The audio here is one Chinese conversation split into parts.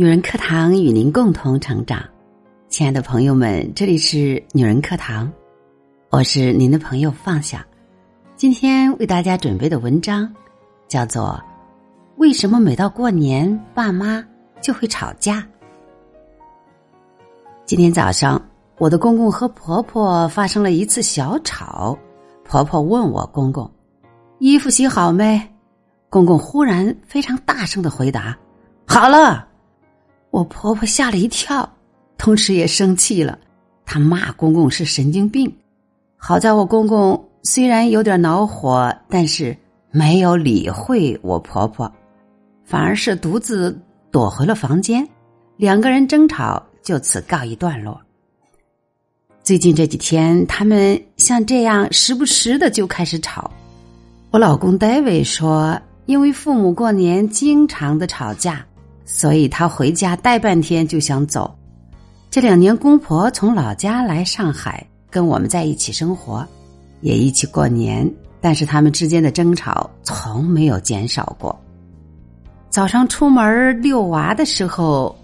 女人课堂与您共同成长，亲爱的朋友们，这里是女人课堂，我是您的朋友放下。今天为大家准备的文章叫做《为什么每到过年爸妈就会吵架》。今天早上，我的公公和婆婆发生了一次小吵，婆婆问我公公：“衣服洗好没？”公公忽然非常大声的回答：“好了。”我婆婆吓了一跳，同时也生气了。她骂公公是神经病。好在我公公虽然有点恼火，但是没有理会我婆婆，反而是独自躲回了房间。两个人争吵就此告一段落。最近这几天，他们像这样时不时的就开始吵。我老公戴维说，因为父母过年经常的吵架。所以他回家待半天就想走。这两年公婆从老家来上海跟我们在一起生活，也一起过年，但是他们之间的争吵从没有减少过。早上出门遛娃的时候，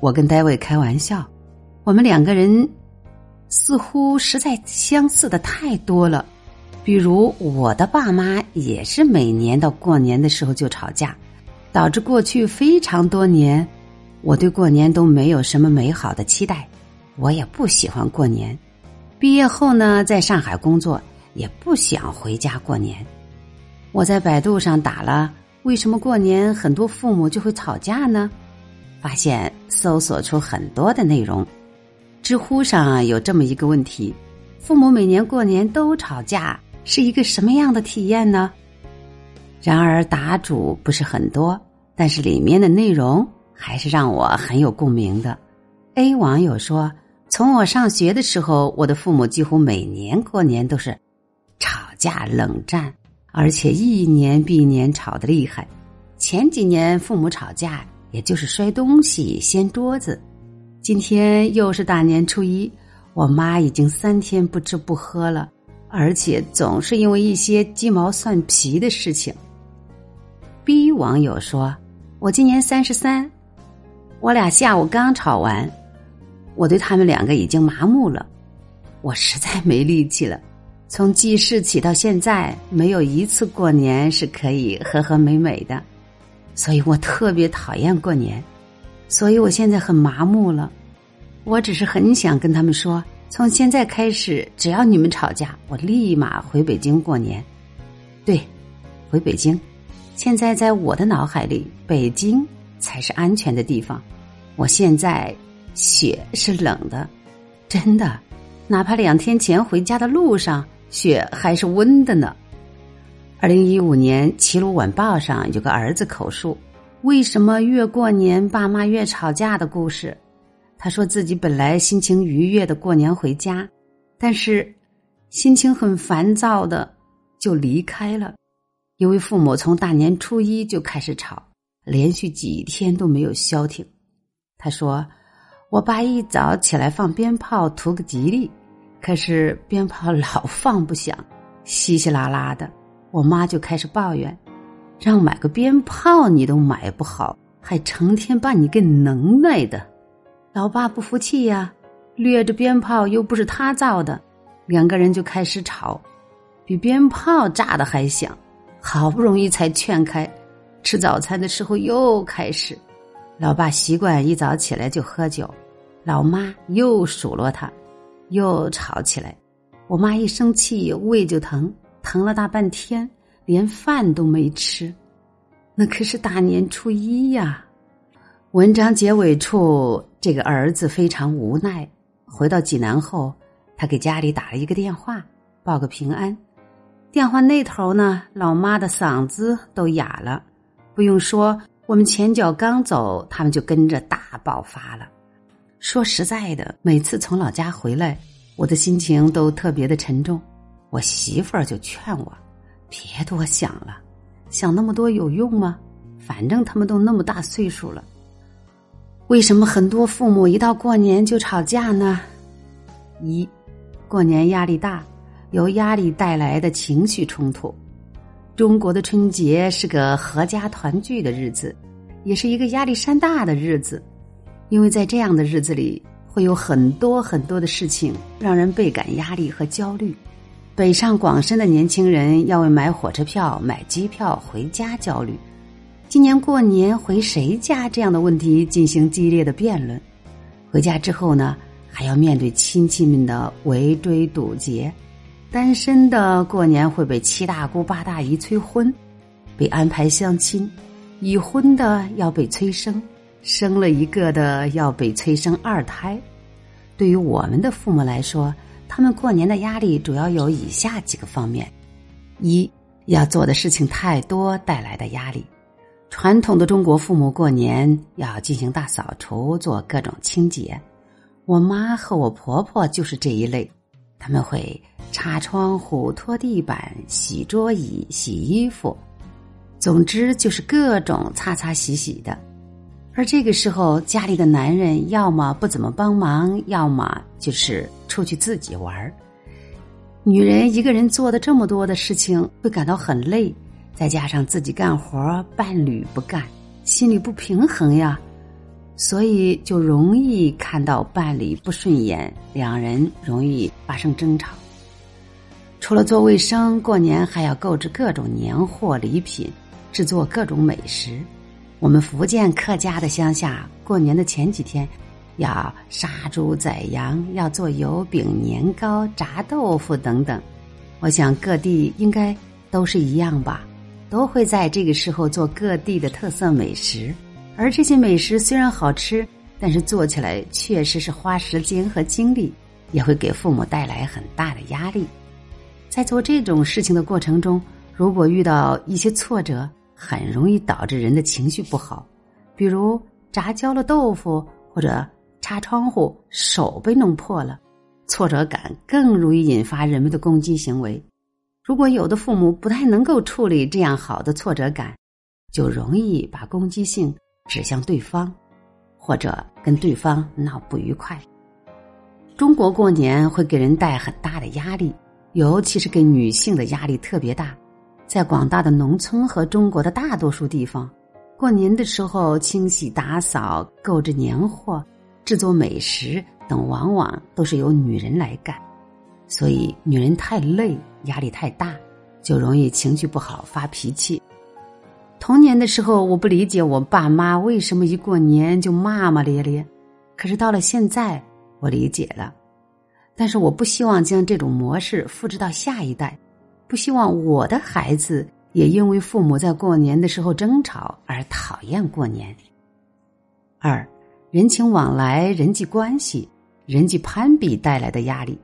我跟戴维开玩笑，我们两个人似乎实在相似的太多了。比如我的爸妈也是每年到过年的时候就吵架。导致过去非常多年，我对过年都没有什么美好的期待，我也不喜欢过年。毕业后呢，在上海工作，也不想回家过年。我在百度上打了“为什么过年很多父母就会吵架呢？”发现搜索出很多的内容。知乎上有这么一个问题：父母每年过年都吵架，是一个什么样的体验呢？然而答主不是很多，但是里面的内容还是让我很有共鸣的。A 网友说：“从我上学的时候，我的父母几乎每年过年都是吵架冷战，而且一年比一年吵得厉害。前几年父母吵架，也就是摔东西、掀桌子。今天又是大年初一，我妈已经三天不吃不喝了，而且总是因为一些鸡毛蒜皮的事情。” B 网友说：“我今年三十三，我俩下午刚吵完，我对他们两个已经麻木了，我实在没力气了。从记事起到现在，没有一次过年是可以和和美美的，所以我特别讨厌过年，所以我现在很麻木了。我只是很想跟他们说，从现在开始，只要你们吵架，我立马回北京过年。对，回北京。”现在在我的脑海里，北京才是安全的地方。我现在雪是冷的，真的，哪怕两天前回家的路上雪还是温的呢。二零一五年《齐鲁晚报》上有个儿子口述为什么越过年爸妈越吵架的故事。他说自己本来心情愉悦的过年回家，但是心情很烦躁的就离开了。因为父母从大年初一就开始吵，连续几天都没有消停。他说：“我爸一早起来放鞭炮图个吉利，可是鞭炮老放不响，稀稀拉拉的。我妈就开始抱怨，让买个鞭炮你都买不好，还成天把你给能耐的。老爸不服气呀，掠着鞭炮又不是他造的，两个人就开始吵，比鞭炮炸的还响。”好不容易才劝开，吃早餐的时候又开始。老爸习惯一早起来就喝酒，老妈又数落他，又吵起来。我妈一生气胃就疼，疼了大半天，连饭都没吃。那可是大年初一呀！文章结尾处，这个儿子非常无奈。回到济南后，他给家里打了一个电话，报个平安。电话那头呢，老妈的嗓子都哑了。不用说，我们前脚刚走，他们就跟着大爆发了。说实在的，每次从老家回来，我的心情都特别的沉重。我媳妇儿就劝我，别多想了，想那么多有用吗？反正他们都那么大岁数了。为什么很多父母一到过年就吵架呢？一，过年压力大。由压力带来的情绪冲突。中国的春节是个合家团聚的日子，也是一个压力山大的日子。因为在这样的日子里，会有很多很多的事情让人倍感压力和焦虑。北上广深的年轻人要为买火车票、买机票回家焦虑，今年过年回谁家这样的问题进行激烈的辩论。回家之后呢，还要面对亲戚们的围追堵截。单身的过年会被七大姑八大姨催婚，被安排相亲；已婚的要被催生，生了一个的要被催生二胎。对于我们的父母来说，他们过年的压力主要有以下几个方面：一要做的事情太多带来的压力。传统的中国父母过年要进行大扫除，做各种清洁。我妈和我婆婆就是这一类，他们会。擦窗户、拖地板、洗桌椅、洗衣服，总之就是各种擦擦洗洗的。而这个时候，家里的男人要么不怎么帮忙，要么就是出去自己玩儿。女人一个人做的这么多的事情，会感到很累，再加上自己干活，伴侣不干，心里不平衡呀，所以就容易看到伴侣不顺眼，两人容易发生争吵。除了做卫生，过年还要购置各种年货礼品，制作各种美食。我们福建客家的乡下，过年的前几天，要杀猪宰羊，要做油饼、年糕、炸豆腐等等。我想各地应该都是一样吧，都会在这个时候做各地的特色美食。而这些美食虽然好吃，但是做起来确实是花时间和精力，也会给父母带来很大的压力。在做这种事情的过程中，如果遇到一些挫折，很容易导致人的情绪不好。比如炸焦了豆腐，或者擦窗户手被弄破了，挫折感更容易引发人们的攻击行为。如果有的父母不太能够处理这样好的挫折感，就容易把攻击性指向对方，或者跟对方闹不愉快。中国过年会给人带很大的压力。尤其是给女性的压力特别大，在广大的农村和中国的大多数地方，过年的时候清洗打扫、购置年货、制作美食等，往往都是由女人来干。所以，女人太累、压力太大，就容易情绪不好、发脾气。童年的时候，我不理解我爸妈为什么一过年就骂骂咧咧，可是到了现在，我理解了。但是我不希望将这种模式复制到下一代，不希望我的孩子也因为父母在过年的时候争吵而讨厌过年。二，人情往来、人际关系、人际攀比带来的压力。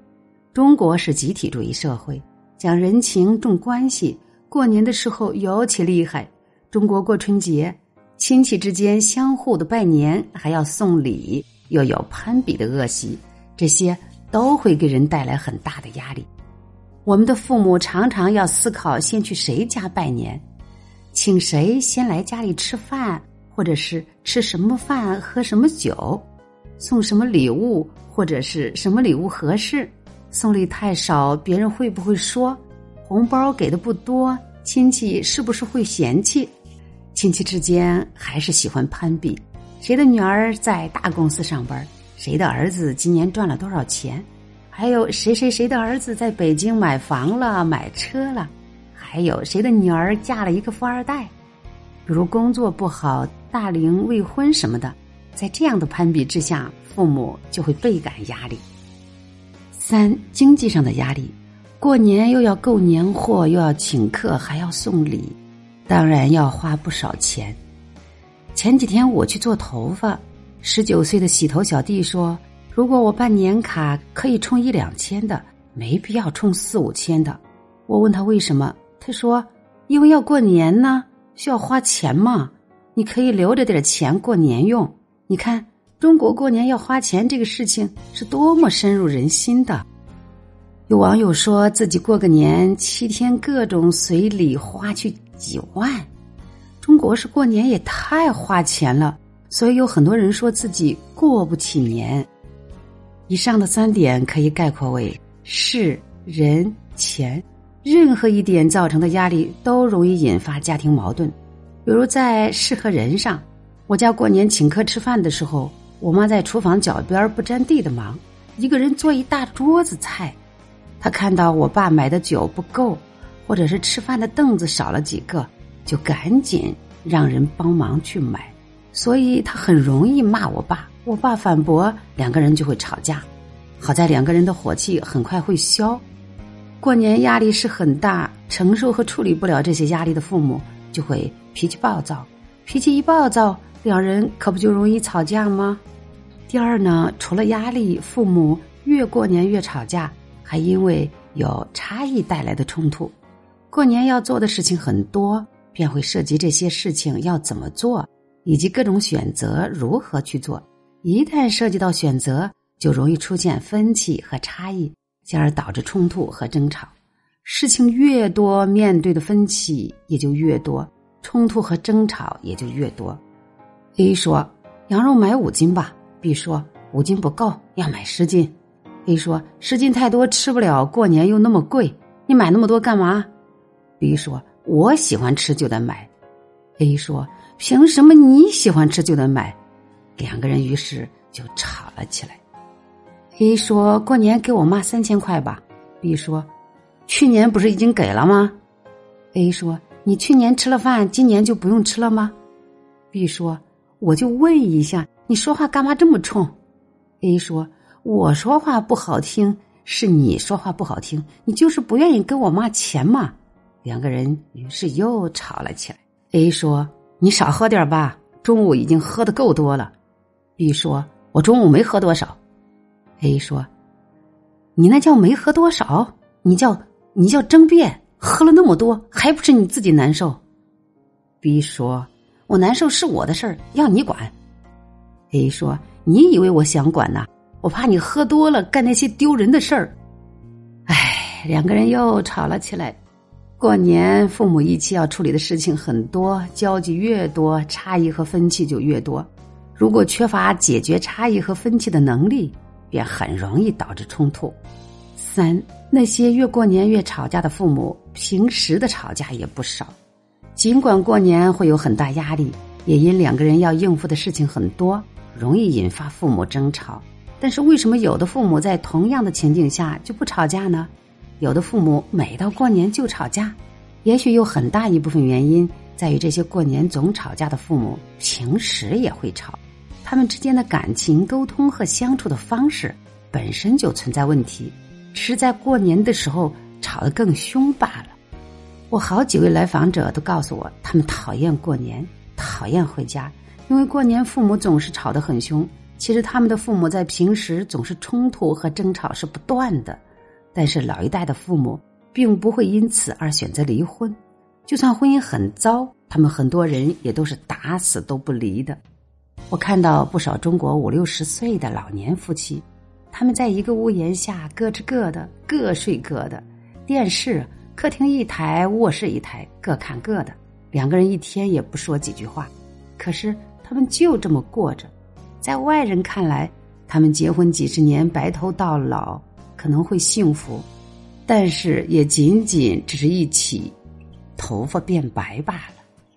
中国是集体主义社会，讲人情重关系，过年的时候尤其厉害。中国过春节，亲戚之间相互的拜年，还要送礼，又有攀比的恶习，这些。都会给人带来很大的压力。我们的父母常常要思考先去谁家拜年，请谁先来家里吃饭，或者是吃什么饭、喝什么酒，送什么礼物，或者是什么礼物合适。送礼太少，别人会不会说？红包给的不多，亲戚是不是会嫌弃？亲戚之间还是喜欢攀比，谁的女儿在大公司上班？谁的儿子今年赚了多少钱？还有谁谁谁的儿子在北京买房了、买车了？还有谁的女儿嫁了一个富二代？比如工作不好、大龄未婚什么的，在这样的攀比之下，父母就会倍感压力。三、经济上的压力，过年又要购年货，又要请客，还要送礼，当然要花不少钱。前几天我去做头发。十九岁的洗头小弟说：“如果我办年卡，可以充一两千的，没必要充四五千的。”我问他为什么，他说：“因为要过年呢，需要花钱嘛。你可以留着点钱过年用。你看，中国过年要花钱这个事情是多么深入人心的。”有网友说自己过个年七天各种随礼花去几万，中国是过年也太花钱了。所以有很多人说自己过不起年。以上的三点可以概括为事、人、钱，任何一点造成的压力都容易引发家庭矛盾。比如在事和人上，我家过年请客吃饭的时候，我妈在厨房脚边不沾地的忙，一个人做一大桌子菜。他看到我爸买的酒不够，或者是吃饭的凳子少了几个，就赶紧让人帮忙去买。所以他很容易骂我爸，我爸反驳，两个人就会吵架。好在两个人的火气很快会消。过年压力是很大，承受和处理不了这些压力的父母就会脾气暴躁，脾气一暴躁，两人可不就容易吵架吗？第二呢，除了压力，父母越过年越吵架，还因为有差异带来的冲突。过年要做的事情很多，便会涉及这些事情要怎么做，以及各种选择如何去做。一旦涉及到选择，就容易出现分歧和差异。进而导致冲突和争吵，事情越多，面对的分歧也就越多，冲突和争吵也就越多。A 说：“羊肉买五斤吧。”B 说：“五斤不够，要买十斤。”A 说：“湿巾太多，吃不了，过年又那么贵，你买那么多干嘛？”B 说：“我喜欢吃就得买。”A 说：“凭什么你喜欢吃就得买？”两个人于是就吵了起来。A 说：“过年给我妈三千块吧。”B 说：“去年不是已经给了吗？”A 说：“你去年吃了饭，今年就不用吃了吗？”B 说：“我就问一下，你说话干嘛这么冲？”A 说：“我说话不好听，是你说话不好听，你就是不愿意给我妈钱嘛。”两个人于是又吵了起来。A 说：“你少喝点吧，中午已经喝的够多了。”B 说：“我中午没喝多少。” A 说：“你那叫没喝多少？你叫你叫争辩？喝了那么多，还不是你自己难受？”B 说：“我难受是我的事儿，要你管。”A 说：“你以为我想管呐？我怕你喝多了干那些丢人的事儿。”哎，两个人又吵了起来。过年，父母一起要处理的事情很多，交集越多，差异和分歧就越多。如果缺乏解决差异和分歧的能力，便很容易导致冲突。三，那些越过年越吵架的父母，平时的吵架也不少。尽管过年会有很大压力，也因两个人要应付的事情很多，容易引发父母争吵。但是为什么有的父母在同样的情境下就不吵架呢？有的父母每到过年就吵架，也许有很大一部分原因在于这些过年总吵架的父母平时也会吵。他们之间的感情沟通和相处的方式本身就存在问题，只是在过年的时候吵得更凶罢了。我好几位来访者都告诉我，他们讨厌过年，讨厌回家，因为过年父母总是吵得很凶。其实他们的父母在平时总是冲突和争吵是不断的，但是老一代的父母并不会因此而选择离婚，就算婚姻很糟，他们很多人也都是打死都不离的。我看到不少中国五六十岁的老年夫妻，他们在一个屋檐下各吃各的，各睡各的，电视客厅一台，卧室一台，各看各的，两个人一天也不说几句话，可是他们就这么过着。在外人看来，他们结婚几十年，白头到老，可能会幸福，但是也仅仅只是一起头发变白罢了。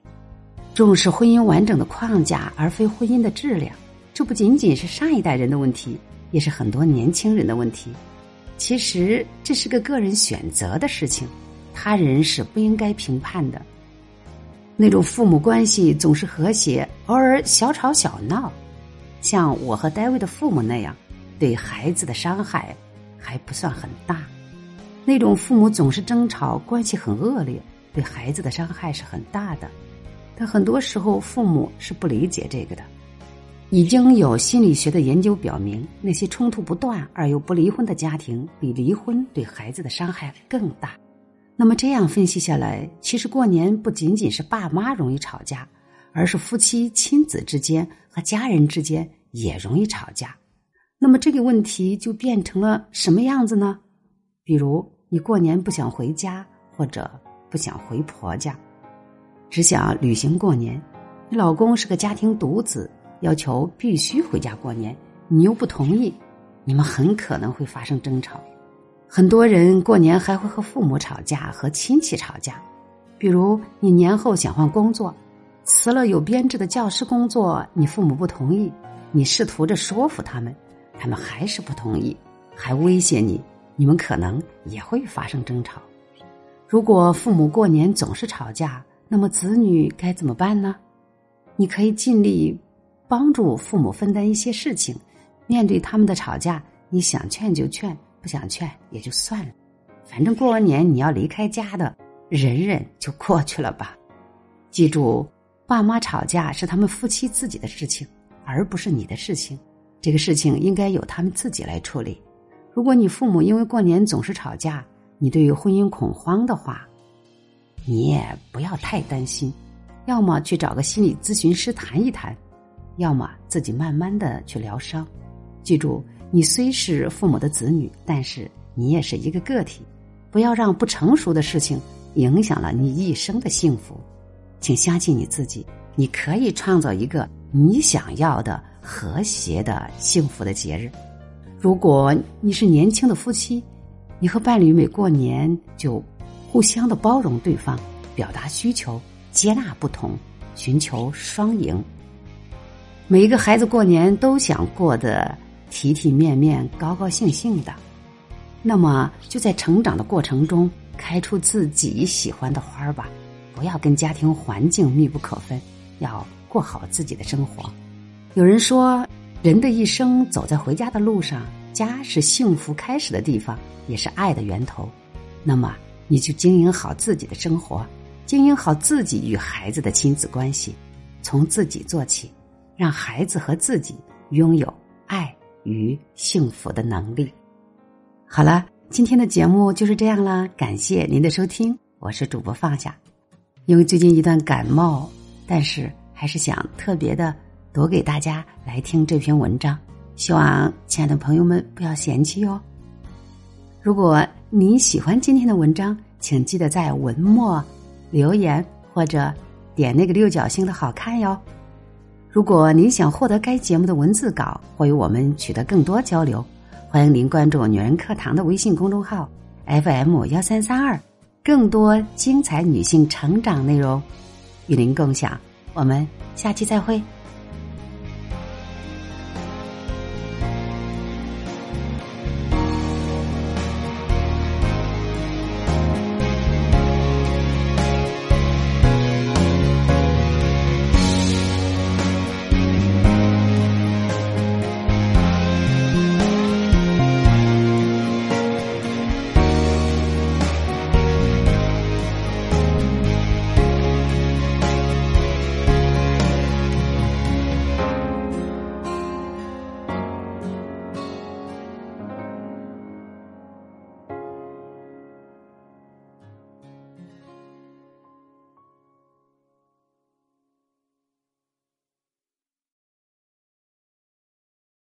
重视婚姻完整的框架，而非婚姻的质量，这不仅仅是上一代人的问题，也是很多年轻人的问题。其实这是个个人选择的事情，他人是不应该评判的。那种父母关系总是和谐，偶尔小吵小闹，像我和戴维的父母那样，对孩子的伤害还不算很大。那种父母总是争吵，关系很恶劣，对孩子的伤害是很大的。但很多时候，父母是不理解这个的。已经有心理学的研究表明，那些冲突不断而又不离婚的家庭，比离婚对孩子的伤害更大。那么这样分析下来，其实过年不仅仅是爸妈容易吵架，而是夫妻、亲子之间和家人之间也容易吵架。那么这个问题就变成了什么样子呢？比如你过年不想回家，或者不想回婆家。只想旅行过年，你老公是个家庭独子，要求必须回家过年，你又不同意，你们很可能会发生争吵。很多人过年还会和父母吵架，和亲戚吵架。比如你年后想换工作，辞了有编制的教师工作，你父母不同意，你试图着说服他们，他们还是不同意，还威胁你，你们可能也会发生争吵。如果父母过年总是吵架，那么子女该怎么办呢？你可以尽力帮助父母分担一些事情，面对他们的吵架，你想劝就劝，不想劝也就算了。反正过完年你要离开家的，忍忍就过去了吧。记住，爸妈吵架是他们夫妻自己的事情，而不是你的事情。这个事情应该由他们自己来处理。如果你父母因为过年总是吵架，你对于婚姻恐慌的话，你也不要太担心，要么去找个心理咨询师谈一谈，要么自己慢慢的去疗伤。记住，你虽是父母的子女，但是你也是一个个体，不要让不成熟的事情影响了你一生的幸福。请相信你自己，你可以创造一个你想要的和谐的幸福的节日。如果你是年轻的夫妻。你和伴侣每过年就互相的包容对方，表达需求，接纳不同，寻求双赢。每一个孩子过年都想过得体体面面、高高兴兴的，那么就在成长的过程中开出自己喜欢的花儿吧，不要跟家庭环境密不可分，要过好自己的生活。有人说，人的一生走在回家的路上。家是幸福开始的地方，也是爱的源头。那么，你就经营好自己的生活，经营好自己与孩子的亲子关系，从自己做起，让孩子和自己拥有爱与幸福的能力。好了，今天的节目就是这样啦，感谢您的收听，我是主播放下。因为最近一段感冒，但是还是想特别的多给大家来听这篇文章。希望亲爱的朋友们不要嫌弃哟。如果你喜欢今天的文章，请记得在文末留言或者点那个六角星的好看哟。如果您想获得该节目的文字稿或与我们取得更多交流，欢迎您关注“女人课堂”的微信公众号 FM 幺三三二，更多精彩女性成长内容与您共享。我们下期再会。